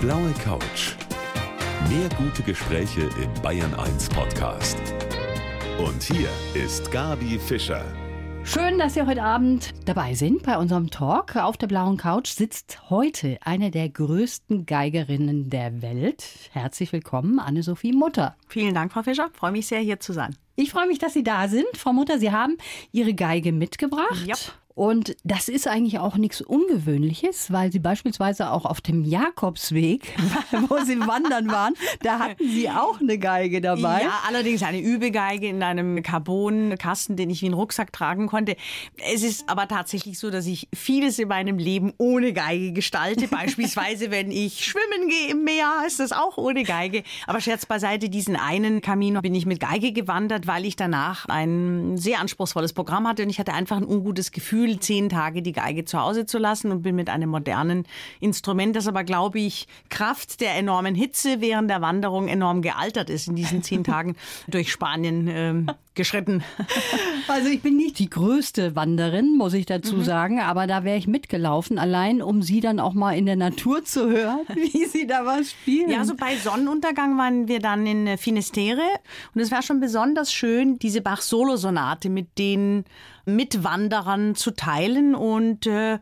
blaue Couch. Mehr gute Gespräche im Bayern 1 Podcast. Und hier ist Gabi Fischer. Schön, dass Sie heute Abend dabei sind bei unserem Talk. Auf der blauen Couch sitzt heute eine der größten Geigerinnen der Welt. Herzlich willkommen, Anne-Sophie Mutter. Vielen Dank, Frau Fischer. Freue mich sehr, hier zu sein. Ich freue mich, dass Sie da sind. Frau Mutter, Sie haben Ihre Geige mitgebracht. Ja. Und das ist eigentlich auch nichts Ungewöhnliches, weil Sie beispielsweise auch auf dem Jakobsweg, wo Sie wandern waren, da hatten Sie auch eine Geige dabei. Ja, allerdings eine Übegeige in einem Carbonkasten, den ich wie einen Rucksack tragen konnte. Es ist aber tatsächlich so, dass ich vieles in meinem Leben ohne Geige gestalte. Beispielsweise, wenn ich schwimmen gehe im Meer, ist das auch ohne Geige. Aber Scherz beiseite, diesen einen Camino bin ich mit Geige gewandert, weil ich danach ein sehr anspruchsvolles Programm hatte und ich hatte einfach ein ungutes Gefühl, zehn Tage die Geige zu Hause zu lassen und bin mit einem modernen Instrument, das aber, glaube ich, Kraft der enormen Hitze während der Wanderung enorm gealtert ist, in diesen zehn Tagen durch Spanien ähm, geschritten. Also ich bin nicht die größte Wanderin, muss ich dazu Mhm. sagen, aber da wäre ich mitgelaufen, allein um Sie dann auch mal in der Natur zu hören, wie Sie da was spielen. Ja, also bei Sonnenuntergang waren wir dann in äh, Finisterre und es war schon besonders schön, diese Bach-Solo-Sonate mit den Mitwanderern zu teilen und äh,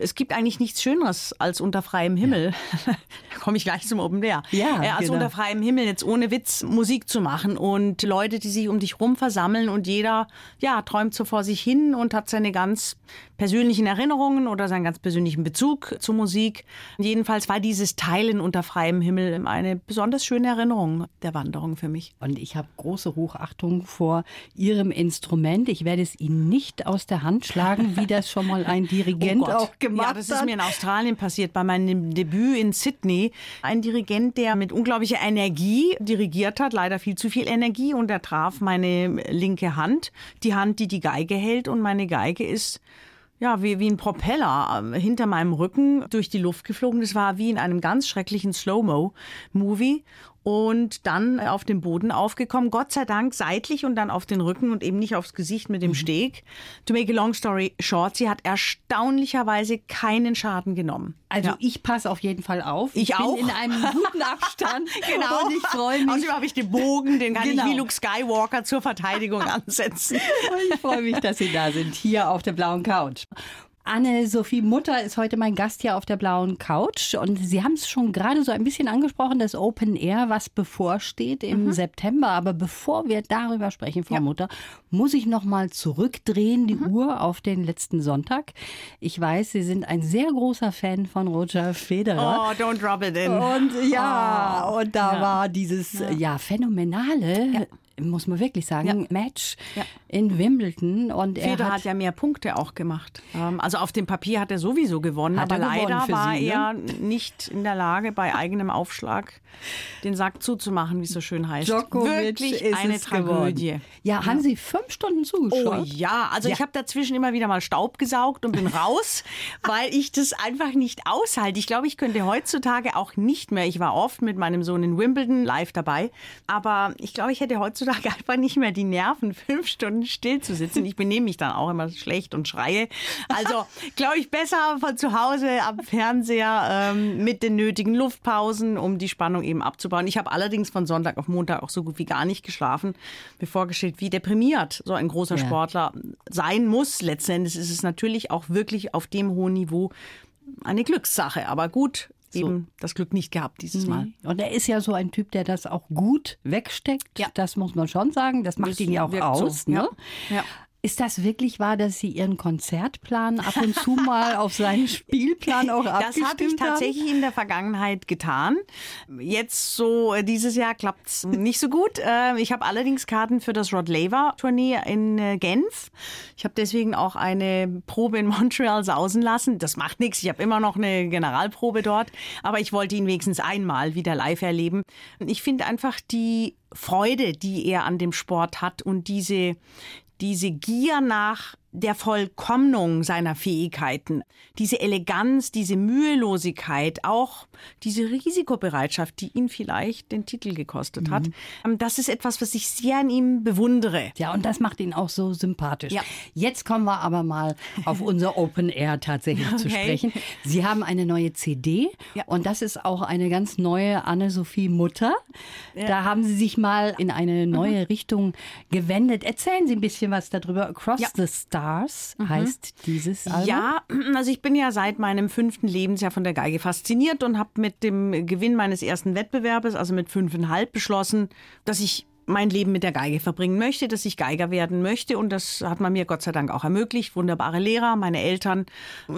es gibt eigentlich nichts Schöneres als unter freiem Himmel. da komme ich gleich zum Open Air. Ja, äh, als genau. unter freiem Himmel jetzt ohne Witz Musik zu machen und Leute, die sich um dich rum versammeln und jeder ja träumt so vor sich hin und hat seine ganz persönlichen Erinnerungen oder seinen ganz persönlichen Bezug zur Musik. Jedenfalls war dieses Teilen unter freiem Himmel eine besonders schöne Erinnerung der Wanderung für mich. Und ich habe große Hochachtung vor Ihrem Instrument. Ich werde es Ihnen nicht aus der Hand schlagen, wie das schon mal ein Dirigent auch gemacht Oh ja, das ist hat. mir in Australien passiert, bei meinem Debüt in Sydney. Ein Dirigent, der mit unglaublicher Energie dirigiert hat, leider viel zu viel Energie, und er traf meine linke Hand, die Hand, die die Geige hält, und meine Geige ist ja, wie, wie ein Propeller äh, hinter meinem Rücken durch die Luft geflogen. Das war wie in einem ganz schrecklichen Slow-Mo-Movie. Und dann auf dem Boden aufgekommen, Gott sei Dank seitlich und dann auf den Rücken und eben nicht aufs Gesicht mit Mhm. dem Steg. To make a long story short, sie hat erstaunlicherweise keinen Schaden genommen. Also Ja. ich passe auf jeden Fall auf. Ich bin auch. in einem guten Abstand. Genau. Und ich freue mich. Außerdem habe ich den Bogen, den kann Genau. ich wie Luke Skywalker zur Verteidigung ansetzen. Ich freue mich, dass Sie da sind, hier auf der blauen Couch. Anne-Sophie Mutter ist heute mein Gast hier auf der blauen Couch. Und Sie haben es schon gerade so ein bisschen angesprochen, das Open Air, was bevorsteht im September. Aber bevor wir darüber sprechen, Frau Ja. Mutter, muss ich noch mal zurückdrehen, die Uhr auf den letzten Sonntag. Ich weiß, Sie sind ein sehr großer Fan von Roger Federer. Oh, don't drop it in. Und ja, Oh, und da ja. war dieses ja. phänomenale, muss man wirklich sagen, Match Ja. in Wimbledon. Und er Federer hat, hat ja mehr Punkte auch gemacht. Ähm, Also auf dem Papier hat er sowieso gewonnen, aber er gewonnen leider war Sie, ne? er nicht in der Lage, bei eigenem Aufschlag den Sack zuzumachen, wie es so schön heißt. Djokovic Wirklich ist eine Tragödie. geworden. Ja, haben Sie fünf Stunden Oh zugeschaut? ja, also Ja. ich habe dazwischen immer wieder mal Staub gesaugt und bin raus, weil ich das einfach nicht aushalte. Ich glaube, ich könnte heutzutage auch nicht mehr. Ich war oft mit meinem Sohn in Wimbledon live dabei, aber ich glaube, ich hätte heutzutage einfach nicht mehr die Nerven, fünf Stunden still zu sitzen. Ich benehme mich dann auch immer schlecht und schreie. Also glaube ich besser von zu Hause am Fernseher ähm, mit den nötigen Luftpausen, um die Spannung eben abzubauen. Ich habe allerdings von Sonntag auf Montag auch so gut wie gar nicht geschlafen. Mir vorgestellt, wie deprimiert so ein großer Ja. Sportler sein muss. Letzten Endes ist es natürlich auch wirklich auf dem hohen Niveau eine Glückssache. Aber gut, eben das Glück nicht gehabt dieses Mal. Nee. Und er ist ja so ein Typ, der das auch gut wegsteckt. Ja. Das muss man schon sagen. Das macht Das ihn ja auch aus. so, Ne? ja. Ist das wirklich wahr, dass Sie Ihren Konzertplan ab und zu mal auf seinen Spielplan auch Das abgestimmt habe ich haben? tatsächlich in der Vergangenheit getan. Jetzt so äh, dieses Jahr klappt's nicht so gut. Äh, Ich habe allerdings Karten für das Rod Laver Tournee in äh, Genf. Ich habe deswegen auch eine Probe in Montreal sausen lassen. Das macht nichts. Ich habe immer noch eine Generalprobe dort, aber ich wollte ihn wenigstens einmal wieder live erleben. Ich finde einfach die Freude, die er an dem Sport hat und diese diese Gier nach der Vollkommnung seiner Fähigkeiten, diese Eleganz, diese Mühelosigkeit, auch diese Risikobereitschaft, die ihn vielleicht den Titel gekostet hat, ähm, das ist etwas, was ich sehr an ihm bewundere. Ja, und das macht ihn auch so sympathisch. Ja. Jetzt kommen wir aber mal auf unser Open Air tatsächlich zu Okay. sprechen. Sie haben eine neue CD Ja. und das ist auch eine ganz neue Anne-Sophie Mutter. Da haben Sie sich mal in eine neue Richtung gewendet. Erzählen Sie ein bisschen was darüber. Across Ja. the Stars heißt dieses Album. Ja, also ich bin ja seit meinem fünften Lebensjahr von der Geige fasziniert und habe mit dem Gewinn meines ersten Wettbewerbes, also mit fünfeinhalb, beschlossen, dass ich mein Leben mit der Geige verbringen möchte, dass ich Geiger werden möchte und das hat man mir Gott sei Dank auch ermöglicht. Wunderbare Lehrer, meine Eltern.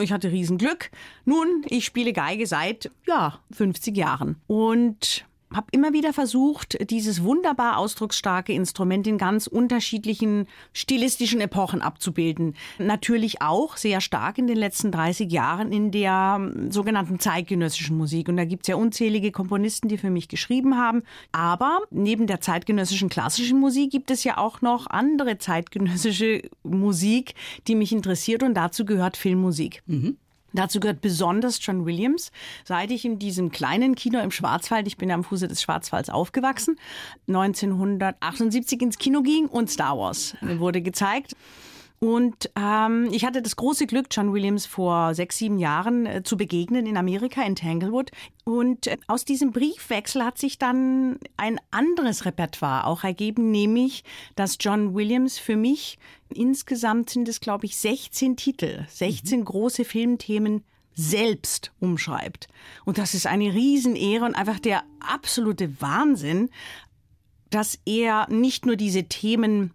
Ich hatte Riesenglück. Nun, ich spiele Geige seit, ja, 50 Jahren und habe immer wieder versucht, dieses wunderbar ausdrucksstarke Instrument in ganz unterschiedlichen stilistischen Epochen abzubilden. Natürlich auch sehr stark in den letzten 30 Jahren in der ähm, sogenannten zeitgenössischen Musik. Und da gibt's ja unzählige Komponisten, die für mich geschrieben haben. Aber neben der zeitgenössischen klassischen Musik gibt es ja auch noch andere zeitgenössische Musik, die mich interessiert. Und dazu gehört Filmmusik. Dazu gehört besonders John Williams. Seit ich in diesem kleinen Kino im Schwarzwald, ich bin am Fuße des Schwarzwalds aufgewachsen, 1978 ins Kino ging und Star Wars wurde gezeigt. Und ähm, ich hatte das große Glück, John Williams vor sechs, sieben Jahren äh, zu begegnen in Amerika, in Tanglewood. Und äh, aus diesem Briefwechsel hat sich dann ein anderes Repertoire auch ergeben, nämlich, dass John Williams für mich, insgesamt sind es, glaube ich, 16 Titel, 16 große Filmthemen selbst umschreibt. Und das ist eine Riesenehre und einfach der absolute Wahnsinn, dass er nicht nur diese Themen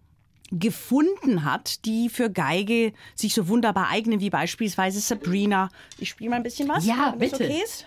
gefunden hat, die für Geige sich so wunderbar eignen, wie beispielsweise Sabrina. Ich spiele mal ein bisschen was. Ja, wenn bitte. Okay ist.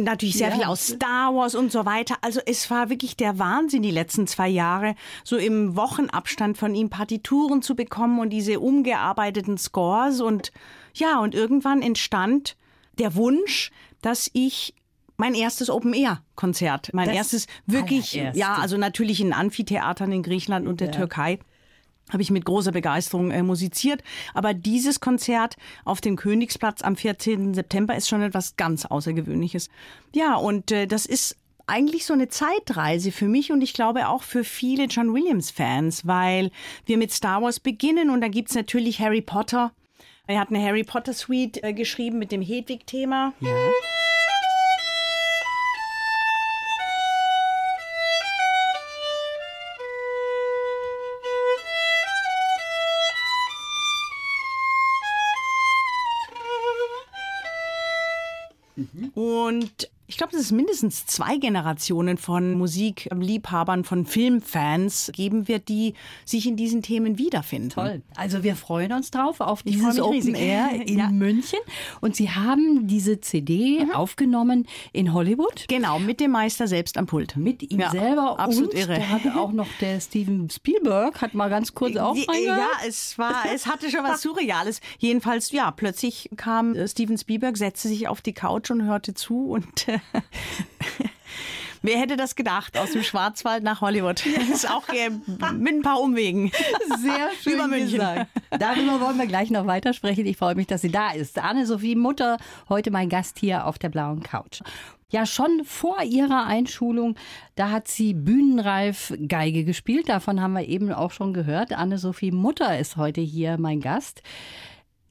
Und natürlich sehr Ja. viel aus Star Wars und so weiter. Also es war wirklich der Wahnsinn die letzten zwei Jahre, so im Wochenabstand von ihm Partituren zu bekommen und diese umgearbeiteten Scores und ja, und irgendwann entstand der Wunsch, dass ich mein erstes Open-Air-Konzert, mein Das erstes wirklich, allererste. ja, also natürlich in Amphitheatern in Griechenland und der Türkei habe ich mit großer Begeisterung äh, musiziert. Aber dieses Konzert auf dem Königsplatz am 14. September ist schon etwas ganz Außergewöhnliches. Ja, und äh, das ist eigentlich so eine Zeitreise für mich und ich glaube auch für viele John Williams-Fans, weil wir mit Star Wars beginnen und da gibt's natürlich Harry Potter. Er hat eine Harry Potter Suite äh, geschrieben mit dem Hedwig-Thema. Ja. Und ich glaube, dass es mindestens zwei Generationen von Musikliebhabern, von Filmfans geben wird, die sich in diesen Themen wiederfinden. Toll. Also wir freuen uns drauf auf dieses Open riesig. Air in Ja. München. Und Sie haben diese CD aufgenommen in Hollywood. Genau, mit dem Meister selbst am Pult. Mit ihm Ja, selber absolut und irre. da hat auch noch der Steven Spielberg hat mal ganz kurz auch ja, es war, es hatte schon was Surreales. Jedenfalls, ja, plötzlich kam äh, Steven Spielberg, setzte sich auf die Couch und hörte zu und äh, wer hätte das gedacht? Aus dem Schwarzwald nach Hollywood. Das ist auch äh, mit ein paar Umwegen. Sehr schön Über München. gesagt. Darüber wollen wir gleich noch weitersprechen. Ich freue mich, dass sie da ist. Anne-Sophie Mutter, heute mein Gast hier auf der blauen Couch. Ja, schon vor ihrer Einschulung, da hat sie bühnenreif Geige gespielt. Davon haben wir eben auch schon gehört. Anne-Sophie Mutter ist heute hier mein Gast.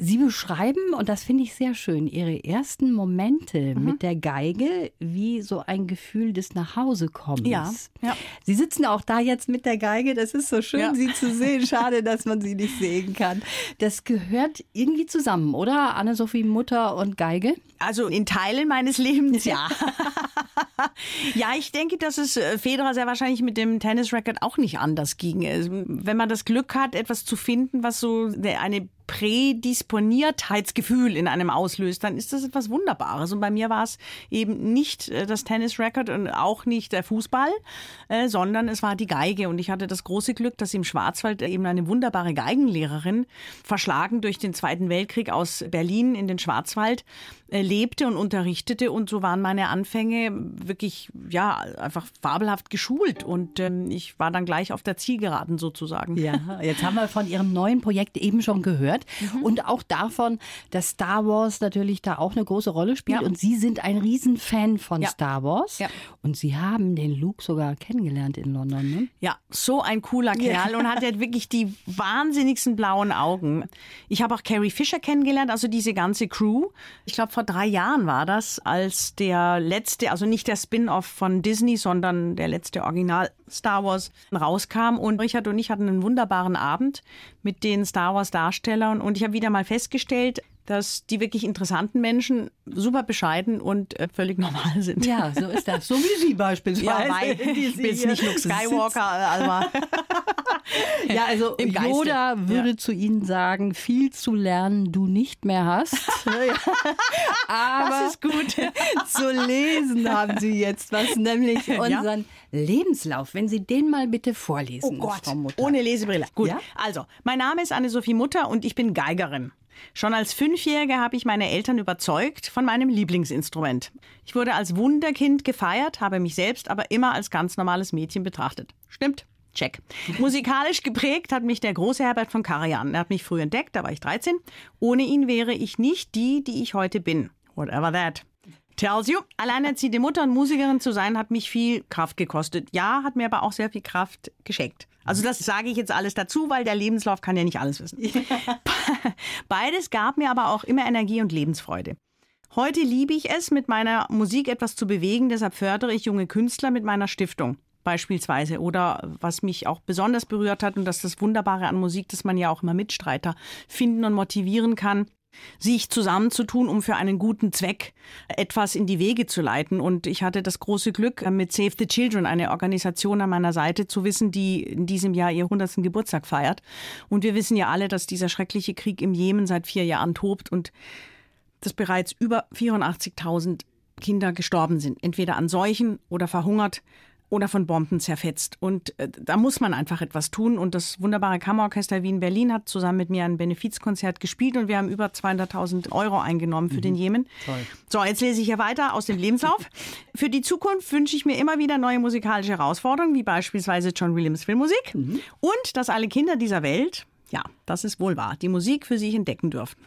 Sie beschreiben, und das finde ich sehr schön, Ihre ersten Momente Mhm. mit der Geige wie so ein Gefühl des Nachhausekommens. Ja, ja. Sie sitzen auch da jetzt mit der Geige. Das ist so schön, Ja. Sie zu sehen. Schade, dass man Sie nicht sehen kann. Das gehört irgendwie zusammen, oder? Anne-Sophie Mutter und Geige? Also in Teilen meines Lebens, ja. ja, ich denke, dass es äh, Federer sehr wahrscheinlich mit dem Tennis-Racket auch nicht anders ging. Also, Wenn man das Glück hat, etwas zu finden, was so eine Prädisponiertheitsgefühl in einem auslöst, dann ist das etwas Wunderbares. Und bei mir war es eben nicht äh, das Tennis-Record und auch nicht der Fußball, äh, sondern es war die Geige. Und ich hatte das große Glück, dass im Schwarzwald eben eine wunderbare Geigenlehrerin, verschlagen durch den Zweiten Weltkrieg aus Berlin in den Schwarzwald, äh, lebte und unterrichtete. Und so waren meine Anfänge wirklich, ja, einfach fabelhaft geschult. Und ähm, ich war dann gleich auf der Zielgeraden sozusagen. Ja, jetzt haben wir von Ihrem neuen Projekt eben schon gehört mhm. und auch davon, dass Star Wars natürlich da auch eine große Rolle spielt. Ja. Und Sie sind ein Riesenfan von ja. Star Wars. Ja. Und Sie haben den Luke sogar kennengelernt in London, ne? Ja, so ein cooler Kerl und hat ja wirklich die wahnsinnigsten blauen Augen. Ich habe auch Carrie Fisher kennengelernt, also diese ganze Crew. Ich glaube, vor drei Jahren war das, als der letzte, also nicht der Spin-off von Disney, sondern der letzte Original Star Wars rauskam. Und Richard und ich hatten einen wunderbaren Abend mit den Star Wars Darstellern. Und ich habe wieder mal festgestellt, dass die wirklich interessanten Menschen super bescheiden und äh, völlig normal sind. Ja, so ist das. So wie Sie beispielsweise. Ja, weil ich bin jetzt nicht Luke Skywalker, aber ja, also Yoda würde ja. zu Ihnen sagen, viel zu lernen du nicht mehr hast. aber das ist gut. zu lesen haben Sie jetzt was, nämlich unseren ja? Lebenslauf. Wenn Sie den mal bitte vorlesen, oh Gott, Frau Mutter. Ohne Lesebrille. Gut, ja? also, mein Name ist Anne-Sophie Mutter und ich bin Geigerin. Schon als Fünfjährige habe ich meine Eltern überzeugt von meinem Lieblingsinstrument. Ich wurde als Wunderkind gefeiert, habe mich selbst aber immer als ganz normales Mädchen betrachtet. Stimmt. Check. Musikalisch geprägt hat mich der große Herbert von Karajan. Er hat mich früh entdeckt, da war ich 13. Ohne ihn wäre ich nicht die, die ich heute bin. Whatever that. Tells you. Alleinerziehende Mutter und Musikerin zu sein, hat mich viel Kraft gekostet. Ja, hat mir aber auch sehr viel Kraft geschenkt. Also das sage ich jetzt alles dazu, weil der Lebenslauf kann ja nicht alles wissen. Beides gab mir aber auch immer Energie und Lebensfreude. Heute liebe ich es, mit meiner Musik etwas zu bewegen, deshalb fördere ich junge Künstler mit meiner Stiftung beispielsweise. Oder was mich auch besonders berührt hat, und das ist das Wunderbare an Musik, dass man ja auch immer Mitstreiter finden und motivieren kann sich zusammenzutun, um für einen guten Zweck etwas in die Wege zu leiten. Und ich hatte das große Glück, mit Save the Children, eine Organisation an meiner Seite, zu wissen, die in diesem Jahr ihr 100. Geburtstag feiert. Und wir wissen ja alle, dass dieser schreckliche Krieg im Jemen seit vier Jahren tobt und dass bereits über 84.000 Kinder gestorben sind, entweder an Seuchen oder verhungert oder von Bomben zerfetzt. Und äh, da muss man einfach etwas tun. Und das wunderbare Kammerorchester Wien Berlin hat zusammen mit mir ein Benefizkonzert gespielt und wir haben über 200.000 Euro eingenommen für mhm. den Jemen. Toll. So, jetzt lese ich ja weiter aus dem Lebenslauf. für die Zukunft wünsche ich mir immer wieder neue musikalische Herausforderungen, wie beispielsweise John Williams Filmmusik. Mhm. Und dass alle Kinder dieser Welt, ja, das ist wohl wahr, die Musik für sich entdecken dürfen.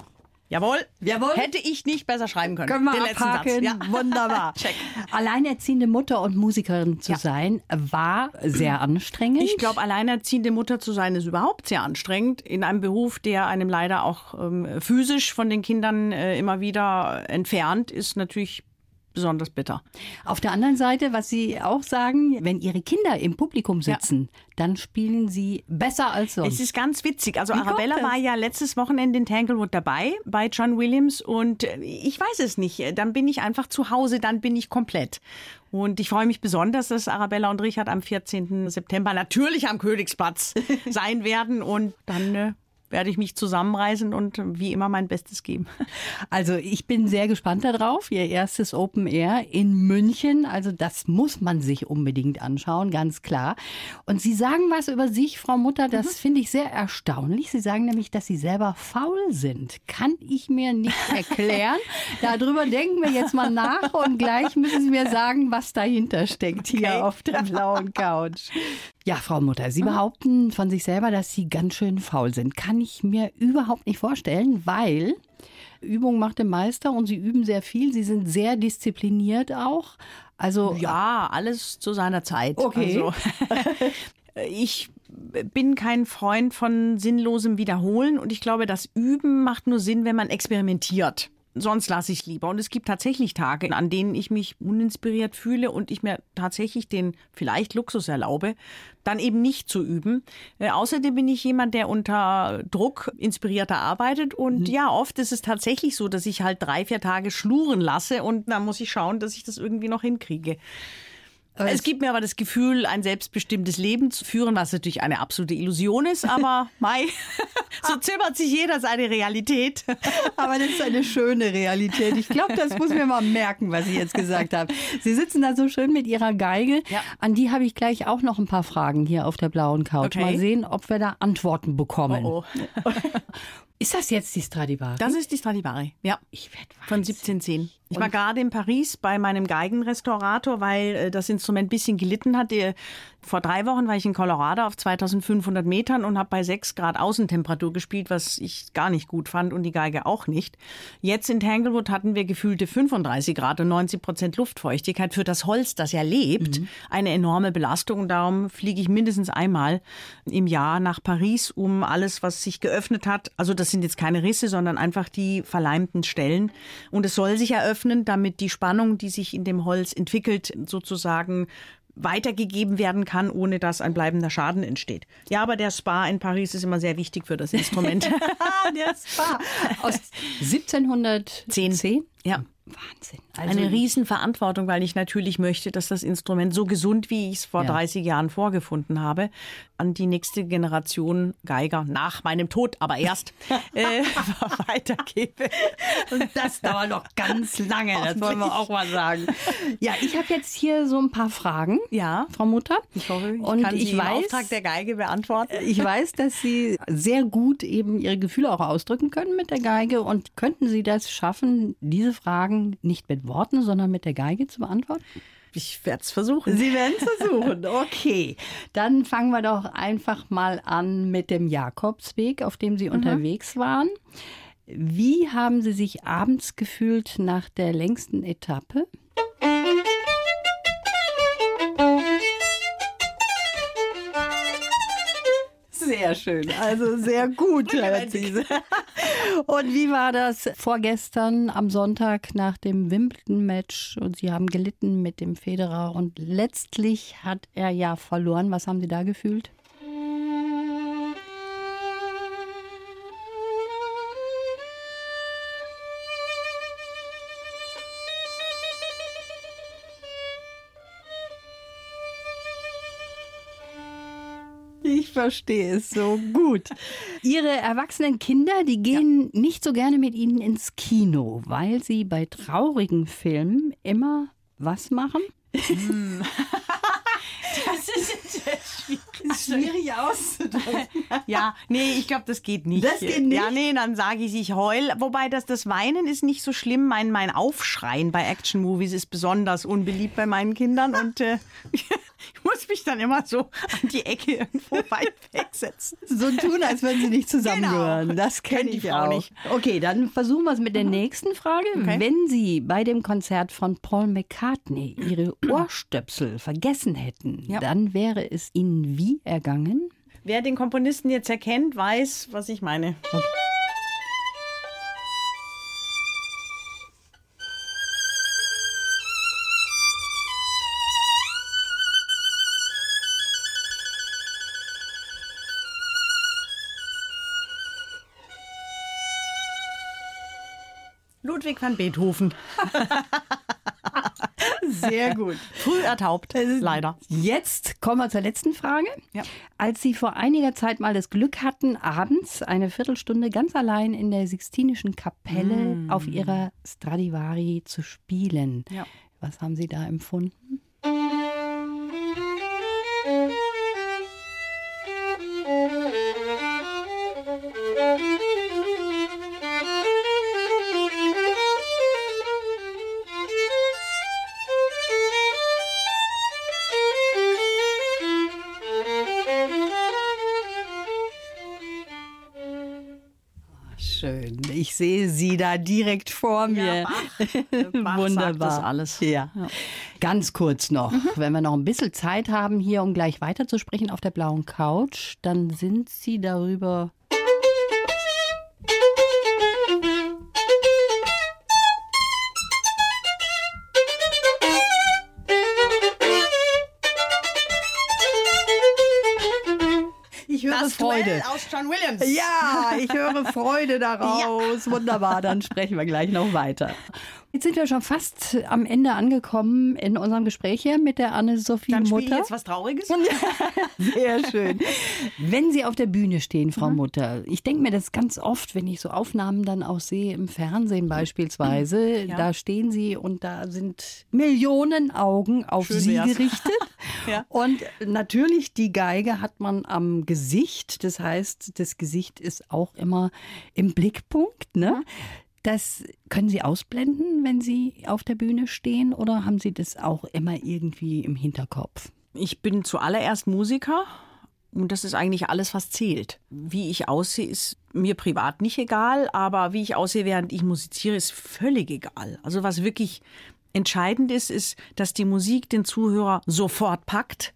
Jawohl. Jawohl. Hätte ich nicht besser schreiben können. Können wir Den abhaken. Ja. Wunderbar. Check. Alleinerziehende Mutter und Musikerin zu ja. sein, war sehr anstrengend. Ich glaube, alleinerziehende Mutter zu sein, ist überhaupt sehr anstrengend. In einem Beruf, der einem leider auch ähm, physisch von den Kindern äh, immer wieder entfernt, ist natürlich besonders bitter. Auf der anderen Seite, was Sie auch sagen, wenn Ihre Kinder im Publikum sitzen, ja. dann spielen sie besser als sonst. Es ist ganz witzig. Also Wie Arabella war ja letztes Wochenende in Tanglewood dabei bei John Williams und äh, ich weiß es nicht. Dann bin ich einfach zu Hause, dann bin ich komplett. Und ich freue mich besonders, dass Arabella und Richard am 14. September natürlich am Königsplatz sein werden und dann äh, werde ich mich zusammenreißen und wie immer mein Bestes geben. Also ich bin sehr gespannt darauf. Ihr erstes Open Air in München. Also das muss man sich unbedingt anschauen, ganz klar. Und Sie sagen was über sich, Frau Mutter, das mhm. finde ich sehr erstaunlich. Sie sagen nämlich, dass Sie selber faul sind. Kann ich mir nicht erklären. Darüber denken wir jetzt mal nach und gleich müssen Sie mir sagen, was dahinter steckt hier okay. auf der blauen Couch. Ja, Frau Mutter, Sie behaupten von sich selber, dass Sie ganz schön faul sind. Kann ich mir überhaupt nicht vorstellen, weil Übung macht den Meister und Sie üben sehr viel. Sie sind sehr diszipliniert auch. Also ja, alles zu seiner Zeit. Okay. Also, ich bin kein Freund von sinnlosem Wiederholen und ich glaube, das Üben macht nur Sinn, wenn man experimentiert sonst lasse ich es lieber. Und es gibt tatsächlich Tage, an denen ich mich uninspiriert fühle und ich mir tatsächlich den vielleicht Luxus erlaube, dann eben nicht zu üben. Äh, außerdem bin ich jemand, der unter Druck inspirierter arbeitet. Und mhm. ja, oft ist es tatsächlich so, dass ich halt drei, vier Tage schluren lasse und dann muss ich schauen, dass ich das irgendwie noch hinkriege. Es gibt mir aber das Gefühl, ein selbstbestimmtes Leben zu führen, was natürlich eine absolute Illusion ist, aber Mai, so zimmert sich jeder seine Realität. Aber das ist eine schöne Realität. Ich glaube, das muss mir mal merken, was Sie jetzt gesagt haben. Sie sitzen da so schön mit Ihrer Geige. Ja. An die habe ich gleich auch noch ein paar Fragen hier auf der blauen Couch. Okay. Mal sehen, ob wir da Antworten bekommen. Oh, Ist das jetzt die Stradivari? Das ist die Stradivari, ja. ich werde Von 1710. Ich war gerade in Paris bei meinem Geigenrestaurator, weil äh, das Instrument ein bisschen gelitten hat. Vor drei Wochen war ich in Colorado auf 2500 Metern und habe bei 6 Grad Außentemperatur gespielt, was ich gar nicht gut fand und die Geige auch nicht. Jetzt in Tanglewood hatten wir gefühlte 35 Grad und 90 Prozent Luftfeuchtigkeit. Für das Holz, das ja lebt, eine enorme Belastung. Und darum fliege ich mindestens einmal im Jahr nach Paris, um alles, was sich geöffnet hat, also das sind jetzt keine Risse, sondern einfach die verleimten Stellen. Und es soll sich eröffnen, damit die Spannung, die sich in dem Holz entwickelt, sozusagen weitergegeben werden kann, ohne dass ein bleibender Schaden entsteht. Ja, aber der Spa in Paris ist immer sehr wichtig für das Instrument. der Spa. Aus 1710? Zehn. Ja. Wahnsinn. Also, Eine Riesenverantwortung, weil ich natürlich möchte, dass das Instrument so gesund, wie ich es vor Ja. 30 Jahren vorgefunden habe, an die nächste Generation Geiger nach meinem Tod, aber erst äh, weitergebe. Und das dauert noch ganz lange, das wollen wir auch mal sagen. Ja, ich habe jetzt hier so ein paar Fragen, Ja. Frau Mutter. Ich hoffe, ich Und kann ich sie im weiß, Auftrag der Geige beantworten. ich weiß, dass Sie sehr gut eben Ihre Gefühle auch ausdrücken können mit der Geige. Und könnten Sie das schaffen, diese Fragen nicht mit Worten, sondern mit der Geige zu beantworten? Ich werde es versuchen. Sie werden es versuchen. Okay, dann fangen wir doch einfach mal an mit dem Jakobsweg, auf dem Sie unterwegs waren. Wie haben Sie sich abends gefühlt nach der längsten Etappe? Sehr schön, also sehr gut. Herr Ziese. Und wie war das vorgestern am Sonntag nach dem Wimbledon-Match? Und Sie haben gelitten mit dem Federer und letztlich hat er ja verloren. Was haben Sie da gefühlt? Ich verstehe es so gut. Ihre erwachsenen Kinder, die gehen nicht so gerne mit Ihnen ins Kino, weil sie bei traurigen Filmen immer was machen? Schwierig. Auszudrücken. Ja, nee, ich glaube, das geht nicht. Das geht nicht? Ja, nee, dann sage ich, ich heul. Wobei das, das Weinen ist nicht so schlimm. Mein, mein Aufschreien bei Action-Movies ist besonders unbeliebt bei meinen Kindern. Und äh, ich muss mich dann immer so an die Ecke irgendwo weit wegsetzen. So tun, als würden sie nicht zusammengehören. Genau. Das kenne ich Frau auch. nicht. Okay, dann versuchen wir es mit der nächsten Frage. Okay. Wenn Sie bei dem Konzert von Paul McCartney Ihre Ohrstöpsel vergessen hätten, Ja. dann wäre es Ihnen wie ergangen? Wer den Komponisten jetzt erkennt, weiß, was ich meine. Ludwig van Beethoven. Sehr gut. Früh ertaubt, leider. Jetzt kommen wir zur letzten Frage. Ja. Als Sie vor einiger Zeit mal das Glück hatten, abends eine Viertelstunde ganz allein in der Sixtinischen Kapelle auf Ihrer Stradivari zu spielen, Ja. was haben Sie da empfunden? Schön. Ich sehe Sie da direkt vor mir. Bach Wunderbar. sagt das alles. Ja. Ganz kurz noch, wenn wir noch ein bisschen Zeit haben hier, um gleich weiterzusprechen auf der blauen Couch, dann sind Sie darüber. Freude. aus John Williams. Ja, ich höre Freude daraus. Wunderbar, dann sprechen wir gleich noch weiter. Jetzt sind wir schon fast am Ende angekommen in unserem Gespräch hier mit der Anne-Sophie Dann Mutter. ich jetzt was Trauriges. Sehr schön. Wenn Sie auf der Bühne stehen, Frau Mhm. Mutter, ich denke mir das ganz oft, wenn ich so Aufnahmen dann auch sehe, im Fernsehen beispielsweise, Ja. da stehen Sie und da sind Millionen Augen auf Schön Sie wär's. gerichtet. Ja. Und natürlich, die Geige hat man am Gesicht. Das heißt, das Gesicht ist auch immer im Blickpunkt. Ne? Das können Sie ausblenden, wenn Sie auf der Bühne stehen, oder haben Sie das auch immer irgendwie im Hinterkopf? Ich bin zuallererst Musiker und das ist eigentlich alles, was zählt. Wie ich aussehe, ist mir privat nicht egal, aber wie ich aussehe, während ich musiziere, ist völlig egal. Also was wirklich entscheidend ist, ist, dass die Musik den Zuhörer sofort packt,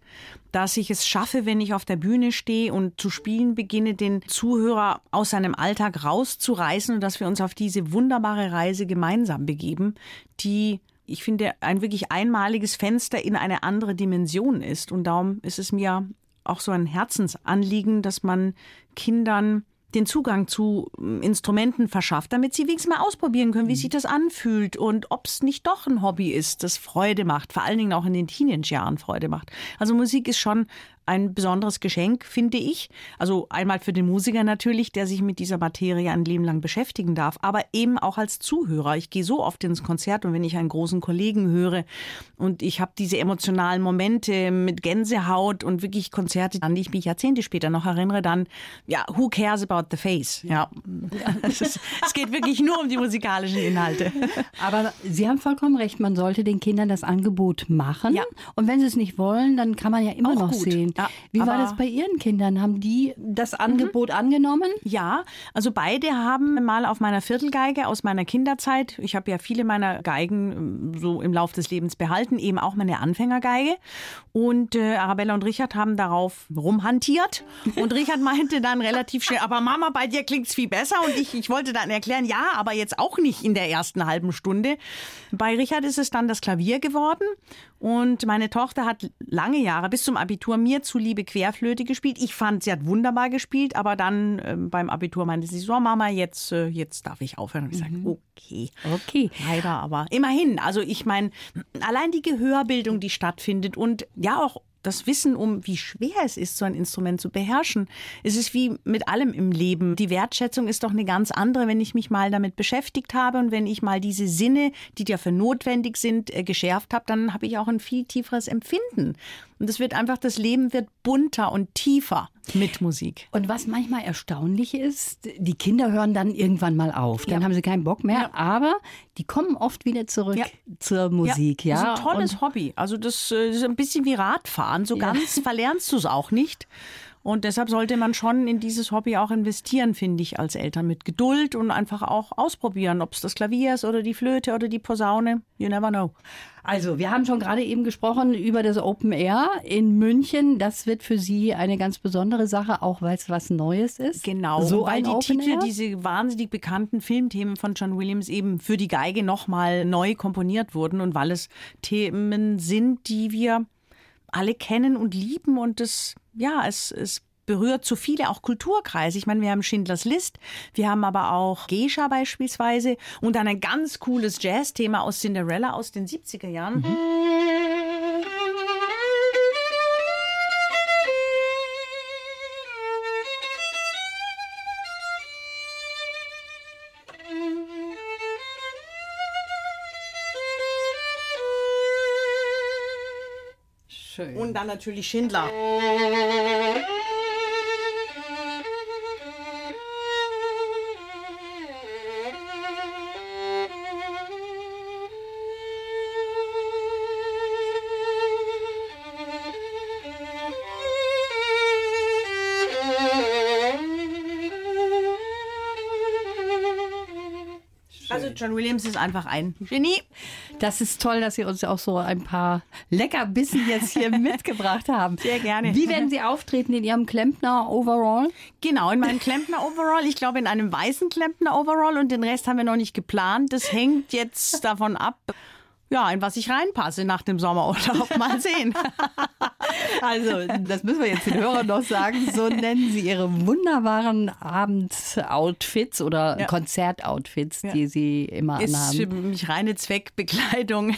dass ich es schaffe, wenn ich auf der Bühne stehe und zu spielen beginne, den Zuhörer aus seinem Alltag rauszureißen und dass wir uns auf diese wunderbare Reise gemeinsam begeben, die ich finde, ein wirklich einmaliges Fenster in eine andere Dimension ist. Und darum ist es mir auch so ein Herzensanliegen, dass man Kindern den Zugang zu ähm, Instrumenten verschafft, damit sie wenigstens mal ausprobieren können, wie sich das anfühlt und ob es nicht doch ein Hobby ist, das Freude macht, vor allen Dingen auch in den Teenage-Jahren Freude macht. Also Musik ist schon ein besonderes Geschenk, finde ich. Also einmal für den Musiker natürlich, der sich mit dieser Materie ein Leben lang beschäftigen darf, aber eben auch als Zuhörer. Ich gehe so oft ins Konzert und wenn ich einen großen Kollegen höre und ich habe diese emotionalen Momente mit Gänsehaut und wirklich Konzerte, an die ich mich Jahrzehnte später noch erinnere, dann, ja, who cares about the face? Ja, es, ist, es geht wirklich nur um die musikalischen Inhalte. Aber Sie haben vollkommen recht, man sollte den Kindern das Angebot machen. Ja. Und wenn sie es nicht wollen, dann kann man ja immer Auch noch gut. sehen. Ja, Wie war das bei Ihren Kindern? Haben die das Angebot angenommen? Ja, also beide haben mal auf meiner Viertelgeige aus meiner Kinderzeit, ich habe ja viele meiner Geigen ähm, so im Lauf des Lebens behalten, eben auch meine Anfängergeige. Und äh, Arabella und Richard haben darauf rumhantiert. Und Richard meinte dann relativ schnell, aber Mama, bei dir klingt's viel besser. Und ich, ich wollte dann erklären, ja, aber jetzt auch nicht in der ersten halben Stunde. Bei Richard ist es dann das Klavier geworden. Und meine Tochter hat lange Jahre bis zum Abitur mir zuliebe Querflöte gespielt. Ich fand, sie hat wunderbar gespielt, aber dann ähm, beim Abitur meinte sie so, Mama, jetzt, äh, jetzt darf ich aufhören. Und ich sage, okay. Okay. Leider, aber immerhin. Also ich meine, allein die Gehörbildung, die stattfindet und ja auch das Wissen um, wie schwer es ist, so ein Instrument zu beherrschen. Es ist wie mit allem im Leben. Die Wertschätzung ist doch eine ganz andere, wenn ich mich mal damit beschäftigt habe und wenn ich mal diese Sinne, die dafür notwendig sind, äh, geschärft habe, dann habe ich auch ein viel tieferes Empfinden. Und es wird einfach, das Leben wird bunter und tiefer mit Musik. Und was manchmal erstaunlich ist, die Kinder hören dann irgendwann mal auf. Dann Ja. haben sie keinen Bock mehr, aber die kommen oft wieder zurück Ja. zur Musik. Ja, Das ist ein tolles Und Hobby. Also das äh, ist ein bisschen wie Radfahren. So ganz verlernst du es auch nicht. Und deshalb sollte man schon in dieses Hobby auch investieren, finde ich, als Eltern mit Geduld und einfach auch ausprobieren, ob es das Klavier ist oder die Flöte oder die Posaune. You never know. Also, wir haben schon gerade eben gesprochen über das Open Air in München. Das wird für Sie eine ganz besondere Sache, auch weil es was Neues ist. Genau, So weil die Open Titel, Air? diese wahnsinnig bekannten Filmthemen von John Williams eben für die Geige nochmal neu komponiert wurden und weil es Themen sind, die wir alle kennen und lieben und es, ja, es, es berührt so viele auch Kulturkreise. Ich meine, wir haben Schindlers List, wir haben aber auch Geisha beispielsweise und dann ein ganz cooles Jazzthema aus Cinderella aus den 70er Jahren. Schön. Und dann natürlich Schindler. Also John Williams ist einfach ein Genie. Das ist toll, dass Sie uns auch so ein paar Leckerbissen jetzt hier mitgebracht haben. Sehr gerne. Wie werden Sie auftreten in Ihrem Klempner-Overall? Genau, in meinem Klempner-Overall. Ich glaube, in einem weißen Klempner-Overall und den Rest haben wir noch nicht geplant. Das hängt jetzt davon ab, ja, in was ich reinpasse nach dem Sommerurlaub. Mal sehen. Also, das müssen wir jetzt den Hörern noch sagen. So nennen sie ihre wunderbaren Abendoutfits oder Ja. Konzertoutfits, die sie immer Ist anhaben. für mich reine Zweckbekleidung.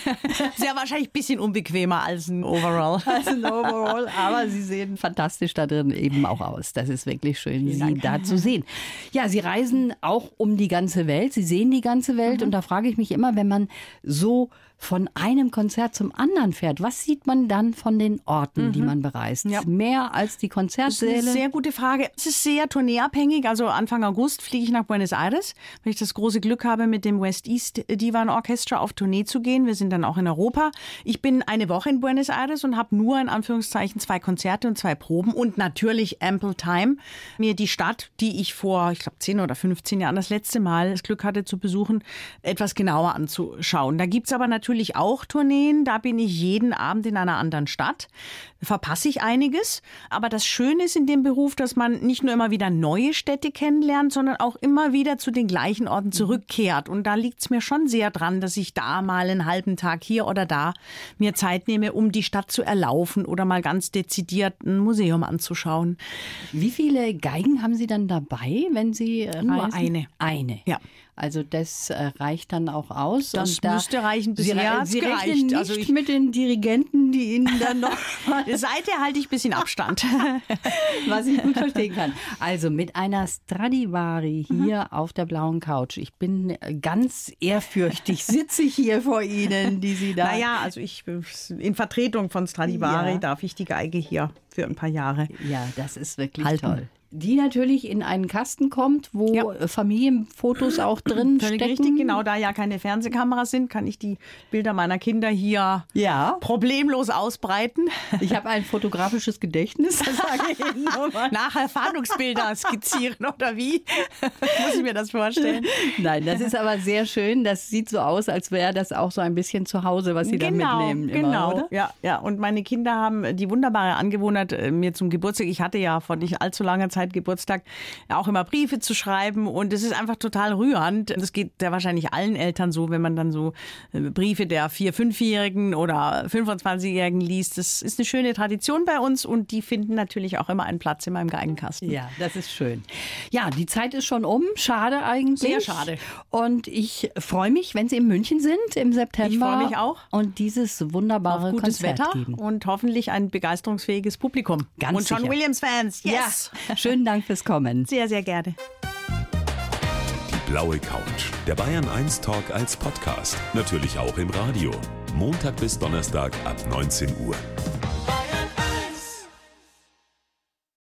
Sehr wahrscheinlich ein bisschen unbequemer als ein Overall. als ein Overall, aber sie sehen fantastisch da drin eben auch aus. Das ist wirklich schön, sie Dank. da zu sehen. Ja, sie reisen auch um die ganze Welt, sie sehen die ganze Welt und da frage ich mich immer, wenn man so von einem Konzert zum anderen fährt, was sieht man dann von den Orten, die man bereist? Ja. Mehr als die Das ist eine Konzertsäle? sehr gute Frage. Es ist sehr tourneeabhängig. Also Anfang August fliege ich nach Buenos Aires, weil ich das große Glück habe, mit dem West East Divan Orchestra auf Tournee zu gehen. Wir sind dann auch in Europa. Ich bin eine Woche in Buenos Aires und habe nur in Anführungszeichen zwei Konzerte und zwei Proben und natürlich ample time, mir die Stadt, die ich vor, ich glaube, 10 oder 15 Jahren das letzte Mal das Glück hatte zu besuchen, etwas genauer anzuschauen. Da gibt's aber natürlich auch Tourneen. Da bin ich jeden Abend in einer anderen Stadt. Verpasse ich einiges. Aber das Schöne ist in dem Beruf, dass man nicht nur immer wieder neue Städte kennenlernt, sondern auch immer wieder zu den gleichen Orten zurückkehrt. Und da liegt's mir schon sehr dran, dass ich da mal einen halben Tag hier oder da mir Zeit nehme, um die Stadt zu erlaufen oder mal ganz dezidiert ein Museum anzuschauen. Wie viele Geigen haben Sie dann dabei, wenn Sie äh, Nur reisen? eine. Eine. Ja. Also das äh, reicht dann auch aus. Das da, müsste reichen. Sie, Bisher Sie gereicht. rechnen nicht Also mit den Dirigenten, die Ihnen dann noch Die Seite halte ich ein bisschen Abstand. was ich gut verstehen kann. Also mit einer Stradivari hier auf der blauen Couch. Ich bin ganz ehrfürchtig, sitze ich hier vor Ihnen, die Sie da. Naja, also ich in Vertretung von Stradivari Ja. darf ich die Geige hier für ein paar Jahre. Ja, das ist wirklich Halten. toll. Die natürlich in einen Kasten kommt, wo Ja. äh, Familienfotos auch drin Völlig stecken. richtig, genau da ja keine Fernsehkameras sind, kann ich die Bilder meiner Kinder hier Ja. problemlos ausbreiten. Ich habe ein fotografisches Gedächtnis, das sage ich Ihnen. Nachher Fahndungsbilder skizzieren oder wie? Muss ich mir das vorstellen? Nein, das ist aber sehr schön. Das sieht so aus, als wäre das auch so ein bisschen zu Hause, was Sie da mitnehmen. Immer, genau. oder? Ja, ja. Und meine Kinder haben die wunderbare Angewohnheit, äh, mir zum Geburtstag, ich hatte ja vor nicht allzu langer Zeit Geburtstag, auch immer Briefe zu schreiben. Und es ist einfach total rührend. Das geht ja wahrscheinlich allen Eltern so, wenn man dann so äh, Briefe der vier-, fünfjährigen oder 25-jährigen liest. Das ist eine schöne Tradition bei uns und die finden natürlich auch immer einen Platz in meinem Geigenkasten. Ja, das ist schön. Ja, die Zeit ist schon um. Schade eigentlich. Sehr schade. Und ich freue mich, wenn Sie in München sind im September. Ich freue mich auch. Und dieses wunderbare Auf gutes Konzert Wetter geben. und hoffentlich ein begeisterungsfähiges Publikum. Ganz und John sicher. Williams-Fans, yes! Ja, schönen Dank fürs Kommen. Sehr, sehr gerne. Die blaue Couch. Der Bayern 1 Talk als Podcast. Natürlich auch im Radio. Montag bis Donnerstag ab 19 Uhr.